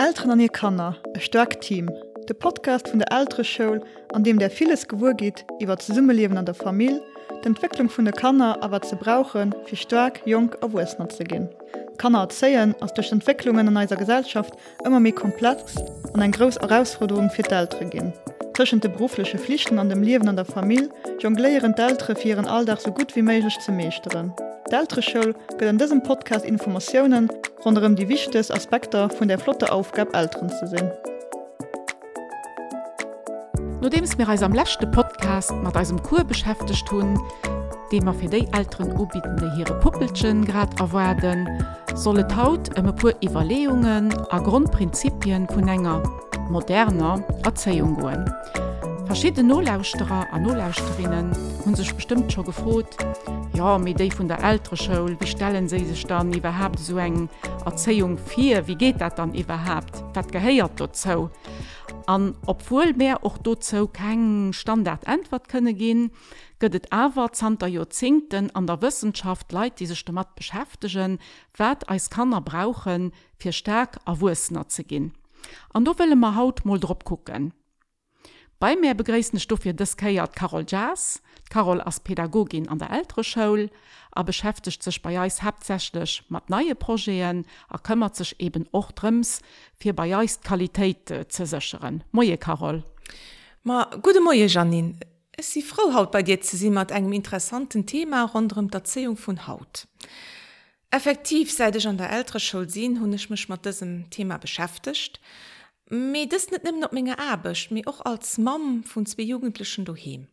Eltern an ihr Kanner, e stark Team, de Podcast vun der älterre Show, an dem der vieles gewur geht, iwwer ze Summeleben an der Familie, d'Entwicklung vun der Kanner awer ze brauchen, fir stark jung a Westner ze gin. Kanner erzeien ass duch Entwicklungen an eiser Gesellschaft immer mé komplex an en gros Herausforderung fir d'ältre gin. Tschen de berufliche Pflichten an dem Leben an der Familie jongléieren d'ltre firieren alldach so gut wie méigich ze meeschteren. D'ältre Schul gët an diesem Podcast Informationen runem die wichtigste Aspekte vun der Flotte Aufgabe Ären zu sinn. Nodems mir als am lechte Podcast mat als Kur beschäftigt tun, dem er fir déi älteren Ubietende hire Puppelchen grad erwerden, solle haut ëmme pur Evaluungen a Grundprinzipien vun enger moderner Erzeung goen. Verschiedene Nolauusterer an Nolauusterinnen hun sech bestimmt schon gefrot, ja mit déi vun der älter Schul, wie stellen se sech dann überhaupt so eng Erzeung 4, wie geht dat dann überhaupt? Geheiert dort zo. An obwohl mehr och dort zo kein Standard antwort könne gehen, gödet awer Santa Jozinkten an der Wissenschaft leit diese Stommat beschäftigen, wat als Kanner brauchen fir stark awussenner ze gin. An do will ma haut mal drop gucken. Bei mir begräessten Stuffe des Keiert Carol Jazz, Carol als Pädagogin an der ältere Schule, er beschäftigt sich bei Jais hauptsächlich mit neue Projekten, er kümmert sich eben auch drums, für bei Jais Qualität äh, zu sichern. Moje Carol. Ma, gute Moje Janine. Es die Frau haut bei dir zu sehen mit einem interessanten Thema rund um die Erziehung von Haut. Effektiv seit ich an der ältere Schule sehen, habe ich mich mit diesem Thema beschäftigt. Me das net nimm noch menge abecht mir auch als Mam von zwei Jugendlichen duhem.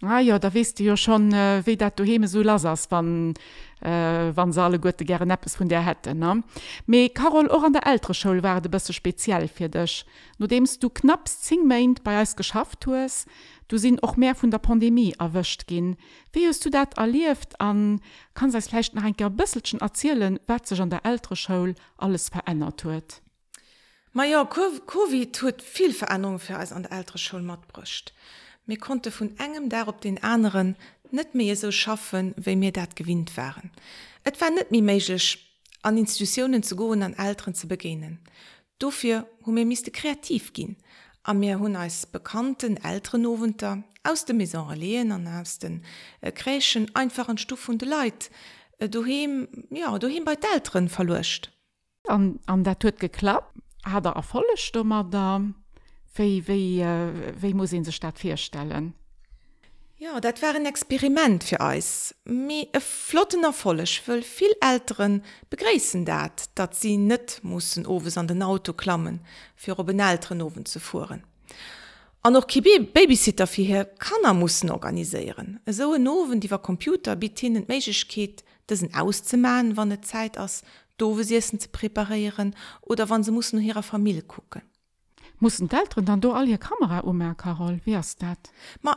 Ah ja, da wisst du ja schon äh, wie dat du heme so las wann äh, wann alle gute gerne Appppes von der hätte ne? Me Carol auch an der ältere Schul werde bist speziell für dich. Demst du knapp zing meint bei als geschafft hast du sind auch mehr von der Pandemie erwischt gehen. Wie hast du dat erlieft an vielleicht noch ein bisselchen erzählen wat sich an der ältere Schul alles verändert wird Ma ja COVID tut viel Veränderung für als an der ältere Schulmat brucht. Mir konnte von engem op den anderen net mehr so schaffen, wie mir dat gewinnt waren. Et war net mir meisch an Institutionen zu go an Eltern zu begenen. Dafür mir miste kreativ gin, am mir hun als bekannten älteren Noventer aus dem Maison lehen an aus den äh, kräschen einfachen Stufen de Leid, äh, du ja, du hin bei d'ren verlucht. An, an der geklappt hat er erfolle Stummer da wie, äh, muss in se Stadt firstellen? Ja, dat war ein Experiment für eis. Mi e flotten erfollech will viel älteren begräessen dat, dat sie net mussssen owes an den Auto klammen, fir op den älteren Owen zu fuhren. An noch Kibi Babysitter firhir kann er mussssen organiieren. So en Owen, die war Computer bit hin Mechkeet, dessen auszumaen, wann net Zeit ass sie essen zu präparieren oder wann sie muss ihrer Familie gucken. Mussen Eltern dann do all ihr Kamera um Carol wie dat? Ma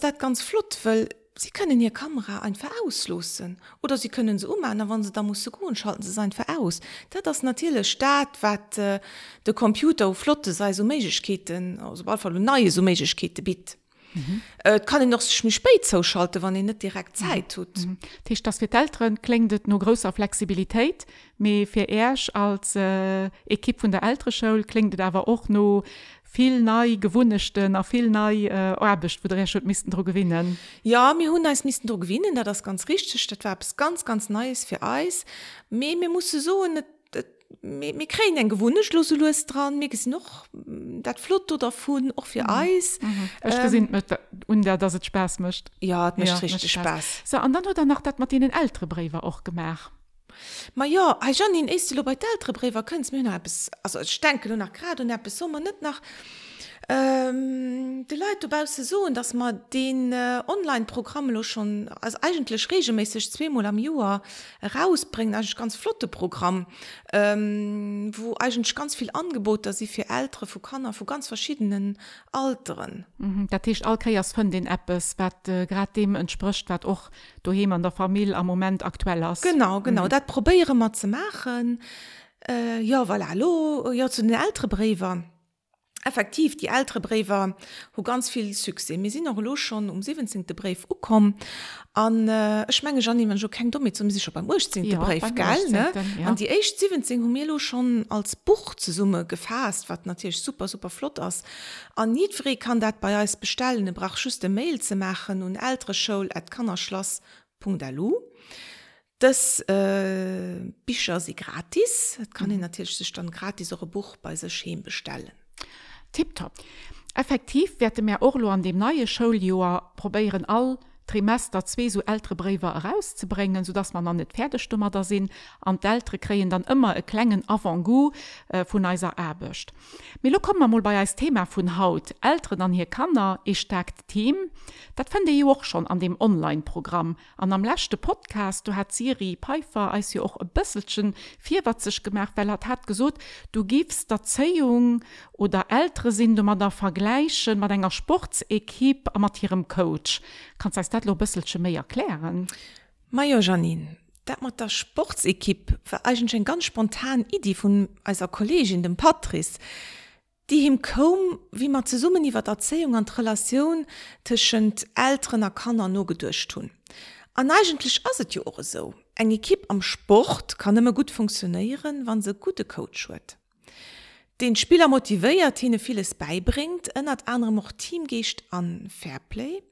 dat ganz flott weil sie können ihr Kamera einfach auslosen oder sie können sie um wann sie da muss go schalten sie sein aus. Dat das natürlich staat wat äh, de Computer flotte sei so Meketen neue so Mekete bit. Mhm. Äh, kann ich noch mich spät zuschalten, wenn ich nicht direkt mhm. Zeit tut. Mhm. Das das für Eltern klingt nur größer Flexibilität, aber für erst als äh, Equipe von der älteren Schule klingt aber auch noch viel neu gewunnechten nach viel neu äh, Arbeit, wo der drüber gewinnen. Ja, uns müssten drüber gewinnen, da das ganz richtig, das war ganz, ganz Neues für uns. Aber wir müssen so nicht mir kre en gewonne schlose loes dran mir is noch dat flott oder vun och fir eis. Ech gesinnt met und der dat et spaß mcht ja ja, richtig spaß. So an dann oder nach dat mat den älterre brewer auch gemach. Ma ja ha schon in eiste bei d'ltre brewer? Kënz mün bis also denke du nach grad und er be sommer net nach Ähm, de Leute bei so dass man den äh, Online-Programm schon als eigentlich regelmäßig zweimal am Juar rausbringen eigentlich ganz flotte Programm ähm, wo eigentlich ganz viel Angebot dass sie für ältere wo kann vor ganz verschiedenen Alteren mhm, Dat okay von den Apps äh, gerade dem entspricht wird auch du an der Familie am Moment aktuell ist. Genau genau. Mhm. dat probiere man zu machen. Äh, ja weil voilà, hallo. Ja zu den ältere Brever effektiv die ältere Brewer wo ganz viel Suse. mir sind noch los schon um 17. Brief ukom an äh, Schmenge Janmen jo keng damit zum sich beim Urzing ja, Brief geil ne ja. an die echt 17 Humelo schon als Buch zu Summe gefasst wat natürlich super super flott aus an niedfri kann dat bei als bestellen brach schüste Mail zu machen und ältere Show@ at kannnerschloss.lu. Das äh, Bicher sie gratis, das kann mhm. ich natürlich sich dann gratis eure Buch bei se Schem bestellen tipptop. Effektiv werte mir Orlo an dem neue Schuljuer probieren all Trimester zwei so ältere Briefe herauszubringen, sodass man dann nicht Pferdestummer da sind und die Ältere kriegen dann immer einen kleinen Avant-goût äh, von unserer Erbischt. Mir kommen wir mal bei als Thema von Haut. Ältere dann hier kann er, ich stärkt Team. Das finde ich auch schon an dem Online-Programm. Und am letzten Podcast, du hat Siri Pfeiffer als ja auch ein bisschen vierwatzig gemacht, weil er hat gesagt, du gibst Erziehung oder Ältere sind, du mal da vergleichen mit einer Sportsequipe mit ihrem Coach. Kannst das lo bisschen mehr erklären? Maja Janine dat mat der Sportsekipp ein ganz spontan Idee vun als Kollegin dem Patrice die him kom wie man ze summen iwwer Erzählung an relation tschend älterer kannner no gedurcht tun an eigentlich as jo auch so. Eng Ekipp am Sport kann immer gut funktionieren wann se gute Coach huet den Spieler motiviiert hinne vieles beibringt ënnert andere noch Teamgecht an Fairplay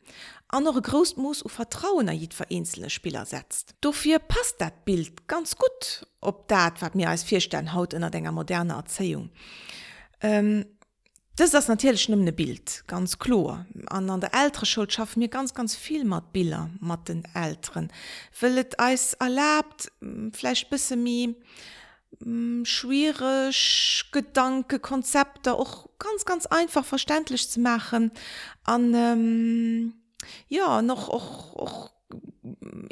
andere Großmus u Vertrauen er jiet vereinzelne Spieler setzt. Dofir passt dat Bild ganz gut, ob dat wat mir als Vierstern haut in der moderne Erzählung. Ähm, das ist das natürlich nimmne Bild ganz klar. An an der ältere Schuld schaffen mir ganz ganz viel mat Bilder mat den Älteren. Willet als erlaubt vielleicht bisse mi schwierig Gedanke Konzepte auch ganz ganz einfach verständlich zu machen. An ähm, ja noch auch, auch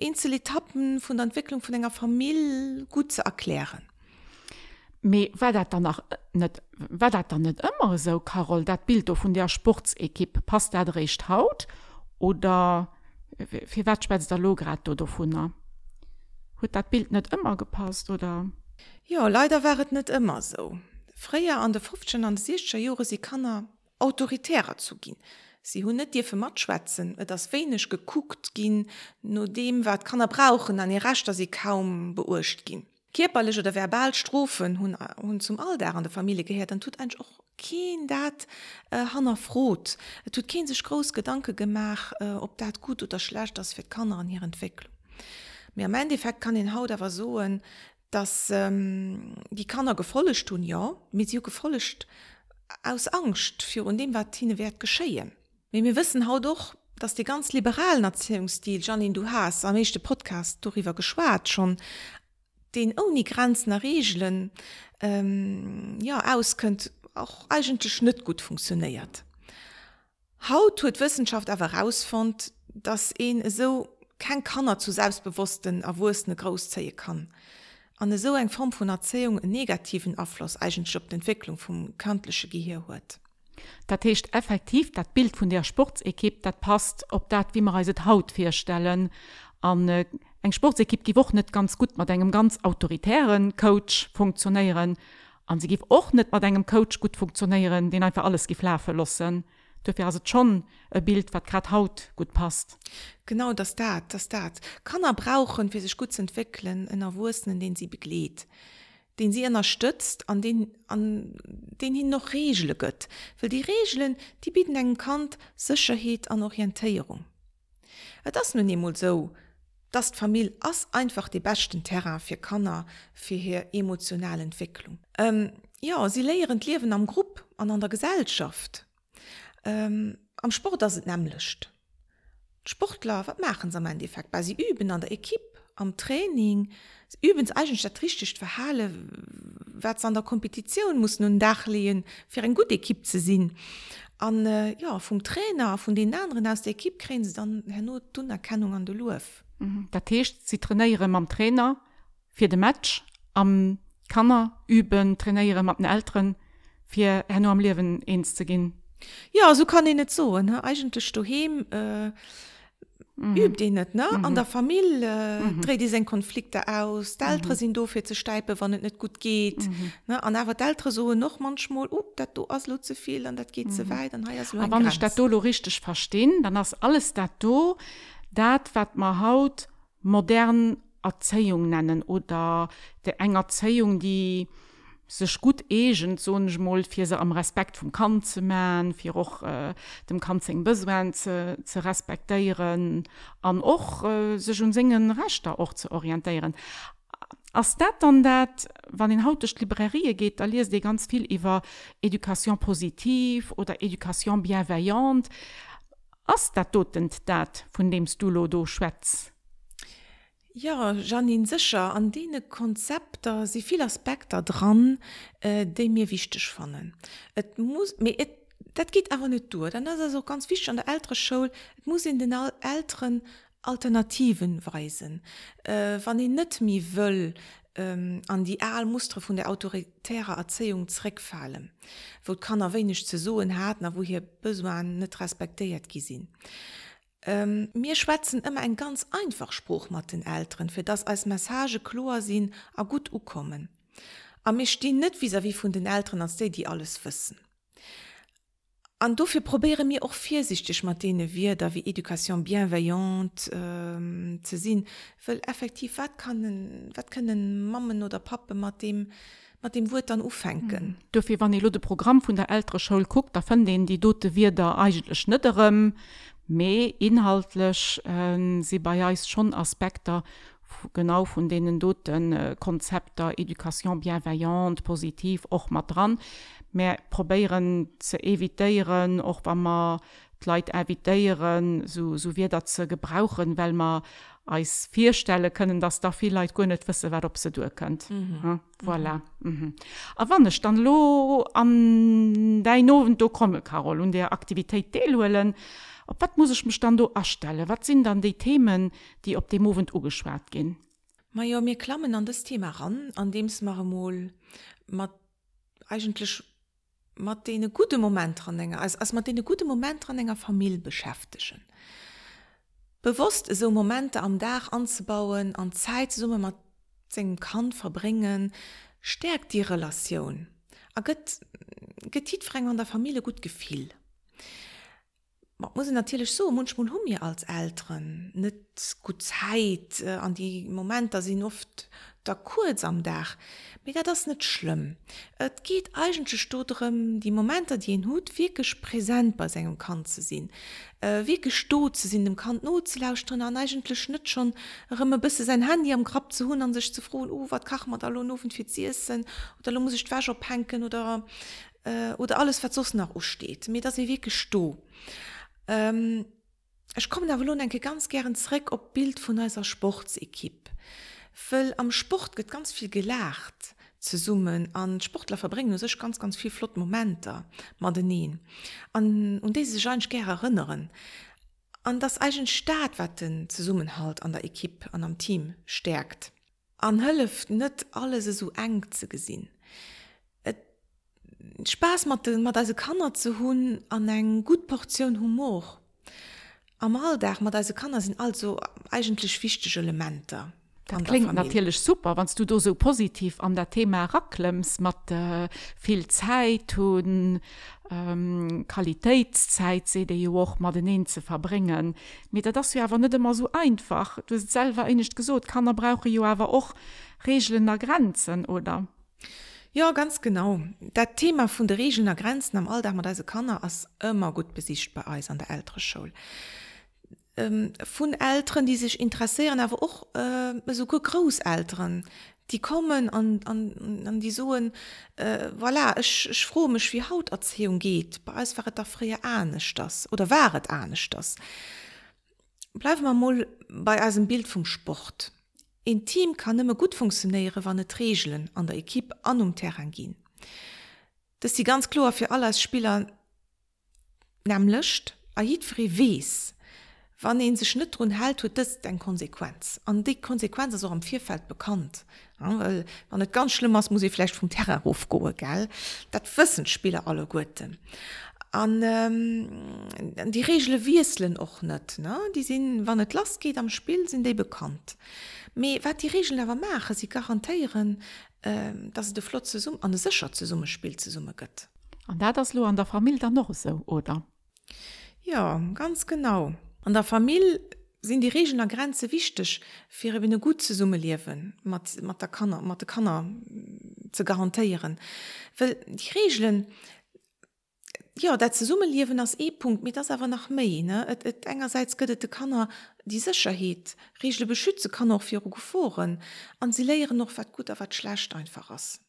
Einzeletappen von der Entwicklung von einer Familie gut zu erklären. Me war dat dann net immer so Carol dat Bild von der Sportsekipp passt dat recht haut? Oder fir watspe der Lograt oder vunner huet dat Bild net immer gepasst oder Ja leider wäret net immer so. Freier an der 15 an 16 Jore sie kannner autoritärer zu gin. Sie hun net dir für mat schwätzen, das wenigisch geguckt gin, nur dem wat kann er brauchen an ihr rechtter sie kaum beurcht gin. Kiperliche oder verbalstroen hun hun zum all der an der Familie gehört, dann tut ein auch kein dat äh, hanner frot. tut kein sich groß gedanke gemach, äh, ob dat gut oder schlecht das fir kannner an ihrer Entwicklung. Mir am Endeffekt kann den Haut aber soen, dass ähm, die kannner gefollecht tun ja, mit sie gefollecht aus Angst für und dem wat Tine wert geschehen. Wie wir wissen haut doch, dass die ganz liberalen Erziehungsstil Janine du hast am nächste Podcast darüber geschwar schon den ohne Grenzen Regeln ähm, ja auskönnt auch eigentlich nicht gut funktioniert. Haut tut Wissenschaft aber herausfand, dass ihn so kein Kanner zu selbstbewussten erwurstene Großzehe kann. An so eng Form von Erzählung einen negativen Abfluss eigentlich op die Entwicklung vom kantliche Gehir huet. Dat hecht effektiv dat Bild vun der Sportsekipp dat passt op dat wie man reiset haut firstellen. An äh, eng Sportsekipp gi woch net ganz gut mat engem ganz autoritären Coach funktionieren an sie gif och net mat engem Coach gut funktionieren den einfach alles geflafe lossen dufir as schon e Bild wat grad haut gut passt. Genau das dat das dat. Kann er brauchen fir sich gut zu entwickeln in der Wursten in den sie begleht. Den sie unterstützt an den an den hin noch regelle gött. Weil die regeln die bieten engen kant sicherheit an orientierung. Das nun immer so das familie ass einfach die besten terra für kannner für hier emotionale entwicklung. Ähm, ja sie lehren leben am group an an der gesellschaft ähm, am sport das sind nämlichcht sportler wat machen sie mein defekt weil sie üben an der equipe am training. Übens eigenstatistisch verhalle wat an der Kompetition muss nun dach lehen für ein gute Kipp zu sinn. An äh, ja vom Trainer von den anderen aus der Kipp kre dann her not Erkennung an de Luf mhm. Dat techt sie trainieren am Trainer für de Match am Kammer üben trainieren am den für her nur am Leben ein zu gehen Ja so kann ich net so ne eigentlich du hem äh, mhm. übt die net ne mhm. an der Familie äh, mhm. dreht die se Konflikte aus d'ltre mhm. sind dofir ze steipe wann net net gut geht mhm. ne an awer d'ltre so noch manchmal op oh, dat du as lo zu viel an dat geht mhm. ze weit an wann dat dolo richtig verstehen dann hast alles dat do dat wat ma haut modern Erzeung nennen oder der enger Erzeung die sech gut egent sonmoll fir se am Respekt vum Kan ze man, fir och äh, dem Kanzing bewen ze, ze respektéieren, an och äh, sech hun singen rechtter och ze orientéieren. Ass dat an dat wann den hautech Librerie geht, da liest de ganz viel iwwer Education positiv oder Education bienveillant. Ass dat dotend dat vun demst du lodo schwätz. Ja Janine sicher an dee Konzepter si viel Aspekter dran, äh, de mir wichtig fannen. Et muss mir et Dat geht aber net duer, dann so ganz wichtig an der ältere Schul muss in den älteren Alternativen weisen. Äh, wann e net mi will ähm, an die Aalmustre vun der autoritäre Erzeung zreckfallen, wo kann er wenig zu so hat, na wo hier Bösmann net respektiert gesinn. Ähm, mir schwätzen immer ein ganz einfach Spruch mat den Ären, fir das als Message chlorsinn a gut ukommen. Am mir stehen net wie wie vun den Ären als de die alles wissen. An dofir probere mir auch viersichtig Martine wir da wie Education bienveillant ähm, ze sinn, Well effektiv wat kann wat können Mammen oder Pappe mat dem, mat dem Wut dann ufennken. Mhm. Dufir wann lo de Programm vun der älterre Schoul guckt, da fan den die dote wir der eigentlich schnitterem, Me inhaltlich äh, sie bei schon Aspekte genau von denen doten äh, Konzepter Education bienveillant positiv auch mal dran. Mehr probieren zu evitieren auch wenn man Leid evitieren so so wir dazu gebrauchen weil man als vier Stelle können das da vielleicht gar nicht wissen wer ob sie durch könnt mhm. ja, voilà. mhm. mhm. wann ich dann lo an dein Noven du komme Carol und der Aktivität deelen, Op wat muss ich mich dann do erstelle? Wat sind dann die Themen, die op dem Moment ugeschwert gehen? Ma ja mir klammen an das Thema ran, an dem es marmol eigentlich mat de gute Moment dran als, als man den gute Moment an enger Familie beschäftigen. Bewusst so Momente am Dach anzubauen, an Zeitsumme man kann verbringen, stärkt die Relation. A an der Familie gut gefiel. Man muss natürlich so munsch hun mir als Eltern net gut Zeit äh, an die momente sind oft da kurz am Dach. Mir das nicht schlimm. Es geht eigentlich darum die Momente die in Hut wirklich präsent bei seinem Kan zu sehen. Äh, wie gestot zu sind dem Kan notlauus drin an eigentlich nicht schon immer bis sein Handy am Grab zu hun an sich zu frohen oh, was kach man da infiziert sind oder muss ich Wäsche penken oder äh, oder alles was nach steht mir das wie gesto und Ähm, ich komme da denke ganz gern zurück op Bild von einer Sportsekipp. Völl am Sport geht ganz viel gelacht zu summen an Sportler verbringen sech ganz ganz viel flott Momente Madenin. an und diese Jeanker erinnern an das eigen Staatwetten zu summen halt an der Ekipp an am Team stärkt an Hëlleft net alles so eng ze gesinn. Spaß mat mat se Kanner ze hunn an eng gut Portioun Humor. Am Alldach mat se Kanner sinn also eigentlich fichteg Elemente. Das klingt natürlich super wann du do so positiv an der Thema raklems mat äh, viel Zeit hun ähm, Qualitätszeit se de auch mal den hin ze verbringen. Mit das ja aber nicht immer so einfach. Du selber nicht gesot kann er brauche jo aber auch Regeln der Grenzen oder? Ja ganz genau. Dat Thema vun der Regelner Grenzen am Alldach man kannner as immer gut besicht bei Eis an der ältere Schul. Ähm, Fun Ären, die sich interessieren, awer och äh, so Großeltern, die kommen an, an, an die Soen äh, voilà, ich, ich froh michch wie Hauterziehung geht. Bei Eis waret der frie anecht das oder waret anecht das. Bleif man moll bei as Bild vom Sport. Ein Team kann immer gut funktionieren, wann et Regeln an der Ekipp an um Terran gehen. Das sie ganz klar für alle Spieler nämlichcht afri wees, wann en se Schnitt run hält hue das den Konsequenz. An die Konsequenz so am Vierfeld bekannt. Ja, weil, wann net ganz schlimm ass muss ich vielleicht vom Terrorhof goe gell. Dat fëssen Spieler alle Guten an ähm, die Regelle wieselen och net ne die sinn wann net last geht am Spiel sind déi bekannt. Me wat die Regel awer mache sie garantiieren ähm, dat de Flot ze Summe an de secher ze Summe spiel ze Summe gëtt. An dat das lo an der Familie dann noch so oder? Ja, ganz genau. An der Familie sind die Regeln an Grenze wichtig für eine gut zu Summe liewen der kann kann zu garantiieren weil die Regeln die ja dat ze summe liewen als E-Punkt mit das aber nach mei ne? Et, et engerseits gëtt kannner die Sicherheit. Regelle beschütze kann auch für gefoen an sie leieren noch wat gut wat schlecht einfach ass.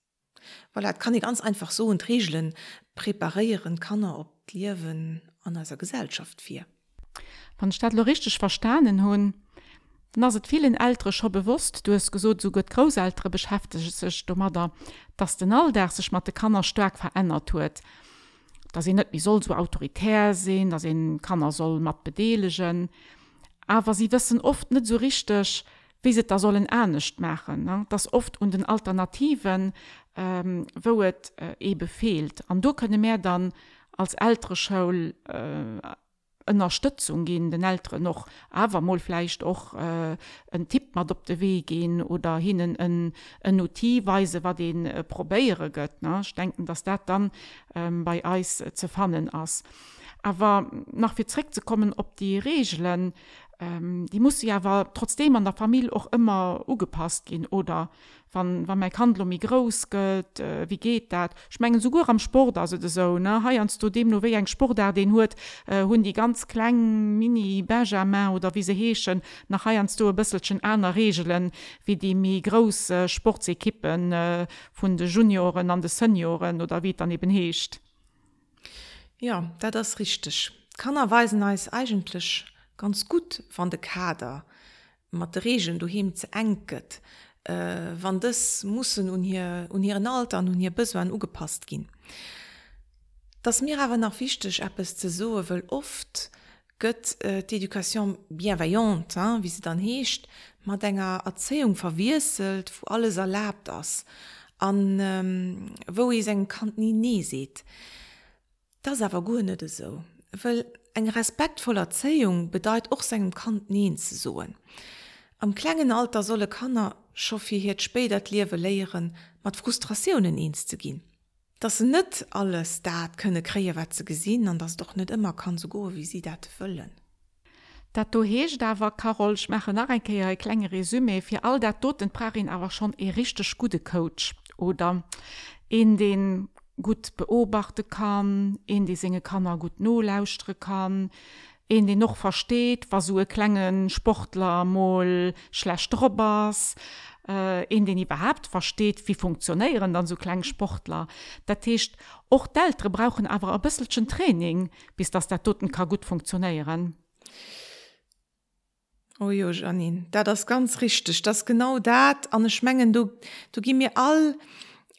Weil er kann ich ganz einfach so und Regeln präparieren kann er op liewen an einer Gesellschaft fir Van Stadt richtig verstanen hunn, Na se vielen älter scho bewusst, du es gesot so gut Grosäre beschäftige sech dommerder, dass den all der sech mat de Kanner stark verändert huet. Da se net wie soll so autoritär sinn, da se Kanner soll mat bedeelegen. Aber sie wissen oft net so richtig, wie se da sollen ernstcht machen. Ne? Das oft und den Alternativen ähm, wo het äh, e befehlt. An du könne mehr dann als älterre Schoul äh, Unterstützung gehen den älteren noch aber mal vielleicht auch äh, ein Tipp mal op de Weg gehen oder hinnen ein, ein Notieweise war den äh, probéiere gött ne? Ich denken dass dat dann ähm, bei Eis äh, zu fannen ass aber nach wie trick zu kommen ob die Regeln ähm, die muss ja aber trotzdem an der Familie auch immer ugepasst gehen oder? Wann wann mein Kandlo mi groß gött äh, wie geht dat? Schmengen so am Sport also so ne? Heernst du dem nur wie eng Sport der den hut äh, hun die ganz klein mini Benjamin oder wie se heeschen nach heernst du bisselschen einer Regeln wie die mi große Sportsekippen äh, vun de Junioren an de Senioren oder wie daneben heescht? Ja da das richtig. Kann erweisen als eigentlich ganz gut van de Kader Materiegen du hem ze enket, äh, wann das muss un hier un ihren Alter an hun hier bis ugepasst gin. Das mir awer nach fichtech App es ze so well oft gött äh, d'Education bienveillant hein, wie se dann heescht, mat ennger Erzeung verwieselt, wo alles erlaubt ass, an ähm, wo i eng Kant nie nie seet. Das awer gonete so. Well eng respektvoller Erzählung bedeit och segem Kant neen ze soen. Am klengen Alter solle Kanner schofir het spedert liewe leieren mat Frustrationen eens zu gin. Das net alles dat könne kree wat ze gesinn an das doch net immer kann so go wie sie dat füllllen. Dat du heech dawer Carol schmeche nach enkeier e klenge Resüme fir all dat dot den Prarin awer schon e richtig gute Coach oder in den gut beobachte kann, in die singe kann er gut no lausstre kann, in den noch versteht was so klengen sportler moll schlecht robbers äh, in den überhaupt versteht wie funktionieren dann so klein sportler. Der Tischcht auch d'ltre brauchen aber ein bisschen training bis das der toten kann gut funktionieren. Oh jo Janine, da das ganz richtig. Das genau dat. An schmengen du du gi mir all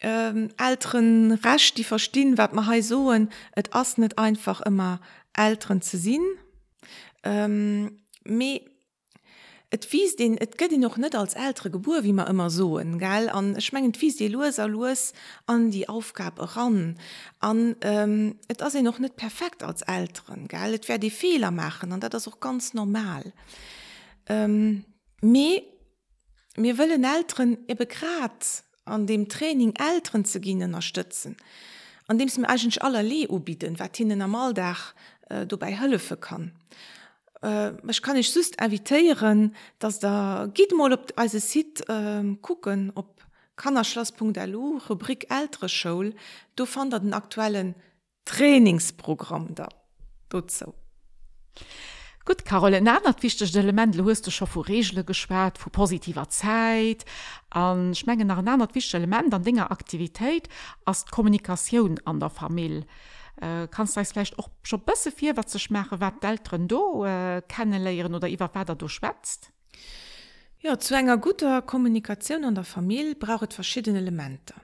ähm, älteren rasch die verstehen wat man he soen et ass net einfach immer älteren zu sinn ähm, Et wies den et gëtt noch net als älterre Geburt wie man immer soen gell? An schmengend wies die loser los an die Aufgabe ran. An ähm, et as noch net perfekt als älteren gell? Et wer die Fehler machen an dat das auch ganz normal. Ähm, me mir willen älteren e begrad an dem Training älteren zu gehen unterstützen. An dem es mir eigentlich aller le bieten wat ihnen am alldach äh, du bei kann. Äh, ich kann ich süst eviieren dass da geht mal op also sieht äh, gucken ob kannnerschloss.lu rubrik ältere show du fand den aktuellen trainingsprogramm da. Dort so Gut Carole nannert wichtig Element hast du schon vor Regelle gesperrt vor positiver Zeit an schmengen nach nannert wichtig Element an Dinger Aktivität als Kommunikation an der Familie. Äh, kannst du vielleicht auch schon besser viel was zu schmache wat d'ren do äh, kennenléieren oder wer weiter du schwätzt? Ja zu enger guter Kommunikation an der Familie braucht verschiedene Elemente.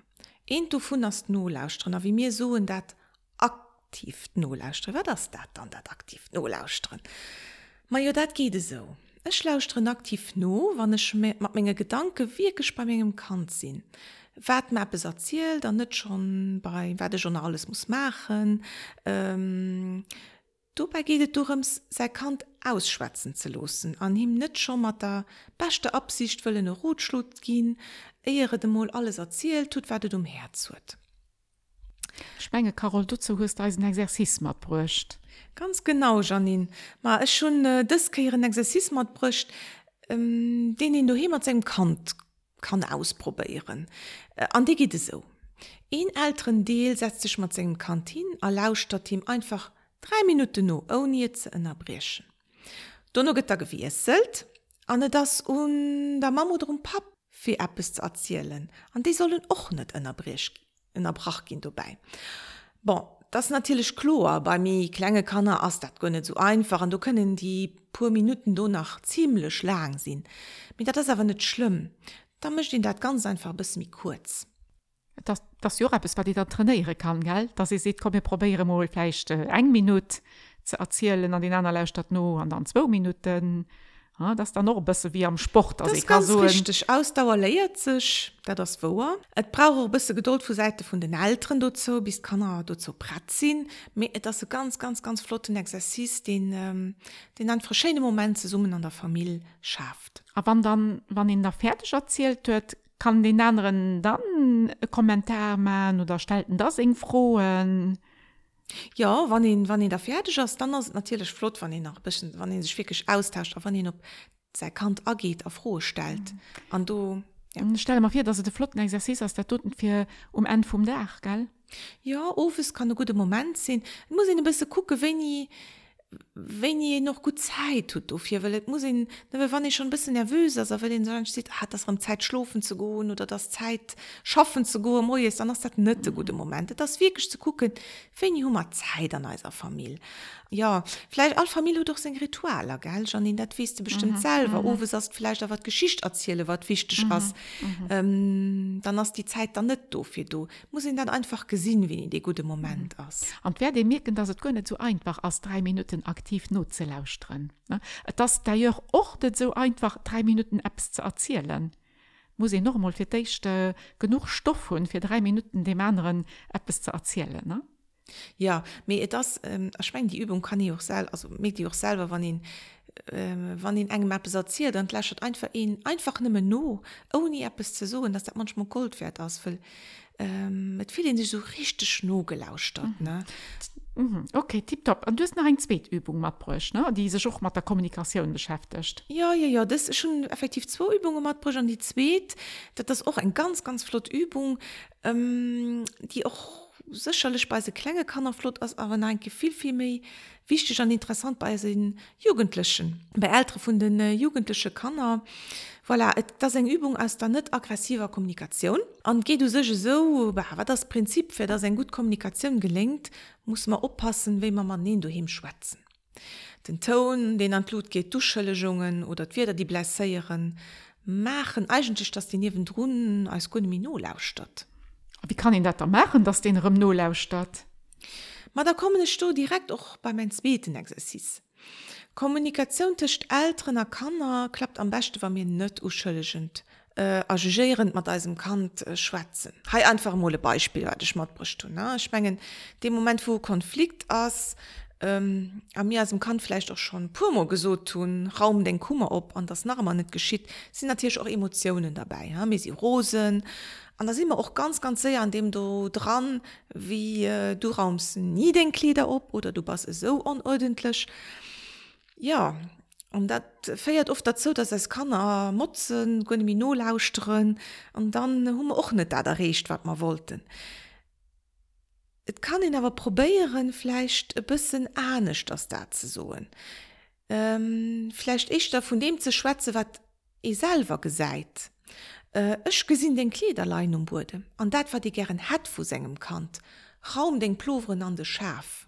En du vun as nolauusstrenner wie mir soen dat aktiv nolauustre, wer das dat dann dat aktiv nolauusstren. No Ma jo dat geht so. Ech lausren aktiv no, wann ech mat menge Gedanke wie bei Kant sinn. Wat ma es erzielt, dann net schon bei wat schon alles muss machen. Ähm, Dobei gehtet durums se Kant ausschwätzen ze losen, an him net schon mat der beste Absicht wëllen e Rotschlut gin, eiere dem Mol alles erzielt, tut wat um herzut. Spenge Carol du zu hust als Exerzismat brucht. Ganz genau Janin, ma es schon äh, deskeieren Exerzismat brucht, ähm, den in du hemmer segem Kant kann ausprobieren. Äh, an die geht es so. In älteren Deel setzt sich mat segem Kantin erlauscht dat ihm einfach drei Minuten no oni ze ënnerbrechen. Donno gëtt er gewieselt, an das un der Mammo drum pap fir Appes zu erzielen, an die sollen och net ënnerbrech ënnerbrach gin vorbei. Bon, das natürlich klar bei mir klänge kann er as dat gonne so einfach an du können die pur minuten do nach ziemlich lang sinn mit dat das aber net schlimm. Da mischt ihn dat ganz einfach bis mir kurz. Das das Jo es war die da trainiere kann gell? Dass sie se kom mir probiere vielleicht äh, eng minut zu erzählen an den anderen Stadt no an dann zwei minuten Ja, das dann noch besser wie am Sport. Also ganz so richtig. Ausdauer leiert sich. Da das vor Et braucht bisschen geduld vor Seite von den Eltern dazu bis kann er dazu pratzen das so ganz ganz ganz flotten Exerzis den ähm, den an verschiedene Momente summen an der Familie schafft. Aber wann dann wann in der fertig erzählt wird kann den anderen dann Kommentar machen oder stellten das in frohen Ja wann ihn, wann ihn der fertig ist, dann ist natürlich flott wann ihn nach bisschen wann ihn sich wirklich austauscht wann ihn ob sei Kant ageht auf froh stellt an mhm. du ja. stelle mal hier dass der flotten Exerzis aus der toten für um en vom Dach gell ja of es kann ein guter Moment sehen muss ihn ein bisschen gucken wenn ich wenn ihr noch gut Zeit tut auf hier weil muss ihn wann ich schon ein bisschen nervös also wenn den sagen steht hat das um Zeit schlufen zu gehen oder das Zeit schaffen zu gehen mo ist dann das nicht gute Momente das wirklich zu gucken wenn ich immer Zeit an einer Familie. Ja vielleicht auch Familie durch sein Ritualer geil schon in der wisst du bestimmt mhm, selber. Oh sagst vielleicht was Geschichte erzähle was wichtig mhm, was mhm. ähm, dann hast die Zeit dann nicht doof wie du. Muss ihn dann einfach gesehen wie die gute Moment mhm. aus und wer dem merken dass es gar nicht so einfach aus drei Minuten aktiv nutze lausren das da ja auch nicht so einfach drei Minuten Apps zu erzählen. Muss ich noch mal für dich äh, genug Stoff und für drei Minuten dem anderen Apps zu erzählen ne? Ja mé das ähm, erschwng die Übung kann ich auch sel also mit die auch selber wann ihn ähm, wann den eng Mappe sortiert dann lächert einfach ihn einfach nimme no ohne App es zu so dass der manchmal Gold wert ausfüll ähm, mit vielen sich so richtig schno gelauscht hat ne Mhm. Okay, tipp top. Und du hast noch eine Zweitübung mitgebracht, ne? die sich auch mit der Kommunikation beschäftigt. Ja, ja, ja, das ist schon effektiv zwei Übungen mitgebracht. Und die zweite, das ist auch eine ganz, ganz flotte Übung, ähm, die auch sicherlich bei se klenge kannner flott as aber nein gefiel viel méi wichtig an interessant bei se Jugendlichen. Bei älter vu den äh, jugendliche kannner voilà, das eng Übung aus der net aggressiver Kommunikation. An geh du sech so behawer das Prinzip fir das en gut Kommunikation gelingt muss man oppassen we man man ne du hem schwätzen. Den Ton den an Blut geht duschellegungen oder wieder die blässeieren machen eigentlich dass die neven runen als kun Min statt wie kann ihn dat da machen dass den rem no laustat ma da komme sto direkt auch bei mein zweten exercis kommunikation tischcht älterner kannner klappt am beste war mir net uschëllegent äh, agigierend mat eisem kant äh, schwätzen. Hei einfach mole beispiel wat ich mat bricht ne? Spengen dem moment wo konflikt ass ähm, am mir as kann vielleicht auch schon purmo gesot tun. Raum den kummer op an das man net geschieht sind natürlich auch emotionen dabei ja mir sie rosen. An da immer auch ganz ganz sehr an dem du dran wie äh, du raumst nie den Glieder op oder du bist so unordentlich. Ja und dat feiert oft dazu dass es kann er motzen Mino lausren und dann hu auch nicht da der recht wat man wollten Et kann ihn aber probieren vielleicht ein bisschen ahnisch das da zu soen. Ähm, vielleicht ich da von dem zu schwätze wat ich selber gesäit. Ech äh, gesinn den Klederlein um wurde, an dat war die gern het vu engem kant, Raum den Ploveren an de Schaf.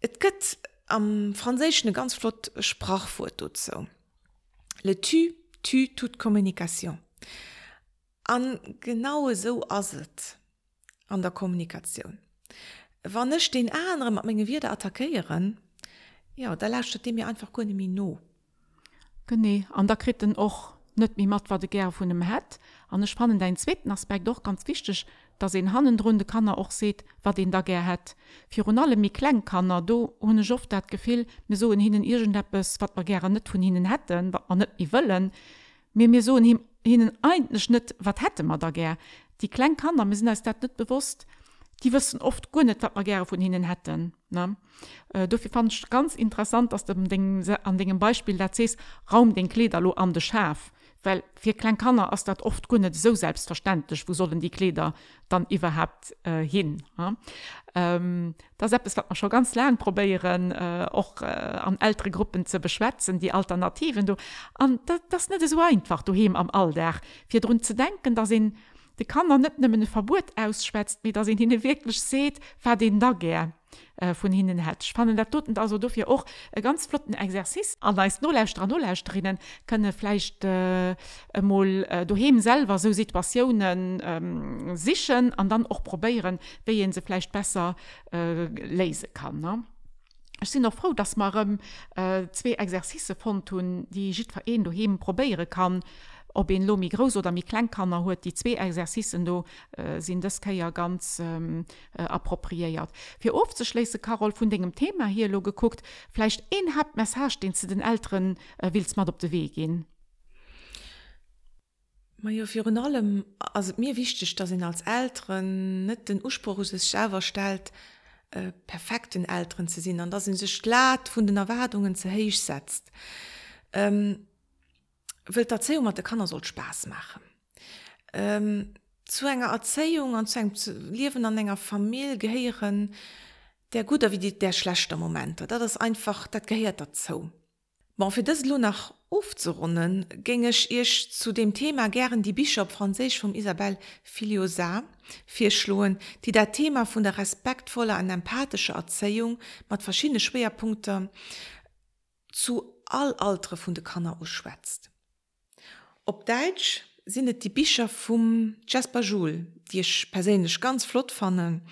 Et gëtt am Fraésne ganz flott Sprachfur dot zo. Le tu tu tut Kommunikation. An genaue so aset an der Kommunikation. Wann nicht den anderen mat Menge wir attackieren, ja da lascht dem mir einfach kun min no. Genné an der kriten och net mi mat wat de ger vun dem het an den spannend dein zweten Aspekt doch ganz wichtig, dass en hannenrunde kann er auch seht, wat den da ger het. Fi alle mi kleng kann er do hun oft dat gefehl mir so in hininnen Igentdeppes, wat man gerne net hun hininnen hätten, wat man net i wëllen, mir mir so him hinnen einen Schnitt wat hätte man da ger die kleinen Kinder mir sind als dat net bewusst die wissen oft gunnet wat man gerne von ihnen hätten ne? Äh, dafür fand ich ganz interessant dass dem Ding, an dem Beispiel da siehst Raum den Kleiderlo an de Schaf. Weil vier klein kannner ist dat oft gunnet so selbstverständlich wo sollen die Kleider dann überhaupt äh, hin ja? ähm, das es was man schon ganz lang probieren äh, auch äh, an ältere Gruppen zu beschwätzen die Alternativen du an das, das nicht so einfach du am Alldach für run zu denken da sind die de kann er net nemmmen Verbot ausschwätzt mit dass hinne wirklich seht ver den da ger äh, von hinnen het spannend der toten also do hier auch e ganz flotten Exerzis an als nolästra nolästrinnen könne fleicht äh, mal äh, dohemselver so Situationen ähm, sichchen an dann auch probieren wie se vielleicht besser äh, lese kann ne? Ich sind noch froh, dass man ähm, äh, zwei Exerzise von tun, die Jitverein du heben probiere kann, ob en lomi groß oder mi klein kann er huet die zwei Exerzissen do äh, ka ja ganz ähm, äh, appropriiert. Fir oft ze schlese Carol vun degem Thema hier lo geguckt fleisch en hat message den ze den älteren äh, wills mat op de weg gin ja, für allem also mir wichtig dass ihn als älteren net den Urspruch selber stellt äh, perfekten älteren zu sinn an da sind se schlat von den Erwartungen heich setzt. Ähm, will der kann er soll Spaß machen. Ähm, zu enger Erzählung an zu leben an enger Familie gehören der guter wie die der schlechte Momente. Das ist einfach das gehört dazu. Bon, für das nur nach aufzurunden ging ich zu dem Thema gern die Bischof Französisch von Isabel Filiosa vier schlohen, die das Thema von der respektvolle und empathische Erzählung mit verschiedene Schwerpunkte zu all altre von der Kanner ausschwätzt. Op Deitsch sinnet die Bicher vum Jasper Joul, die ich persinnch ganz flott fannen,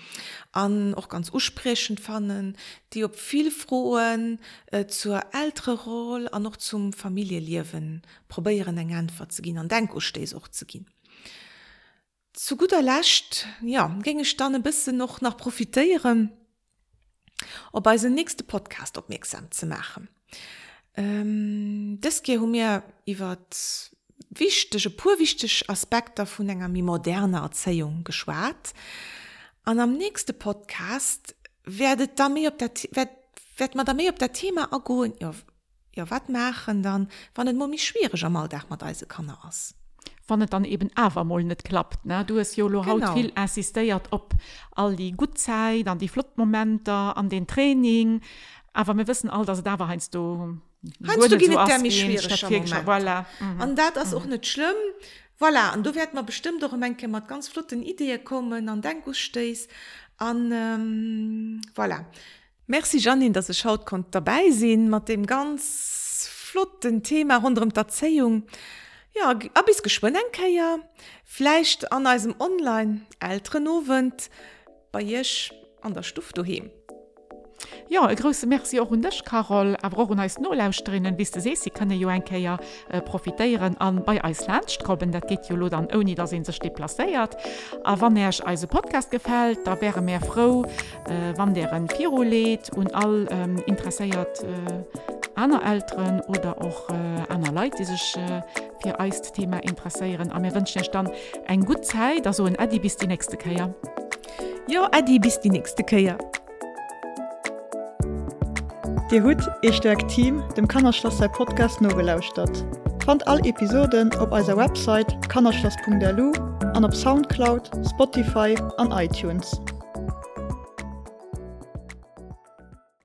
an auch ganz usprechend fannen, die op viel frohen äh, zur ältere Rolle an noch zum Familieliewen probieren eng Antwort zu gin an Denkustes auch zu gin. Zu guter Lächt ja ging ich dann bis noch nach profitieren, ob bei se nächste Podcast opmerksam zu machen. Ähm, das ge mir iwwer wichtigsche purwichtig Aspekte vun enger mi moderner Erzeung geschwaart. An am nächste Podcast werdet da mir op der werd, werd man da mir op der Thema agoen ja, ja wat machen dann wann den mich schwieriger mal man mat kann er ass. Wann dann eben awermol net klappt ne? Du es Jolo haut viel assistiert op all die gutzeit an die Flotmomente an den Training. Aber wir wissen all dass da war heinst du an dat as auch net schlimm. Voilà an du werd man bestimmt doch enke mat ganz flotten idee kommen an denk stes an ähm, voilà. Merci Janin dat se schaut kon dabei sinn mat dem ganz flotten Thema runm derzeung Ja ab is geschwonnenkeier, Fleicht an eisem online, ältre Nowend, bei Jech an der Stuft du hin. Ja e grosse Merci auch hunch Carol. A bro als nolauusstrinnen bis se sie könne Jo enkeier äh, profitéieren an bei Eislandstrobben dat geht Jo dann oni da se sech deplacéiert a wann erch als Podcast gefällt da wäre mehr froh äh, wann der een Piro lädt und all ähm, interesseiert äh, aner Ären oder auch äh, aner Leiit die sech äh, fir Eisthema interesseieren a mir wünsch dann eng gut Zeit. Da so en bis die nächste Käier. Ja Ädi bis die nächste Käier. Di Hut ich Team dem Kannerschloss sei Podcast no gelauscht dat. Fand all Episoden op eiser Website kannerschloss.delu an op Soundcloud, Spotify an iTunes.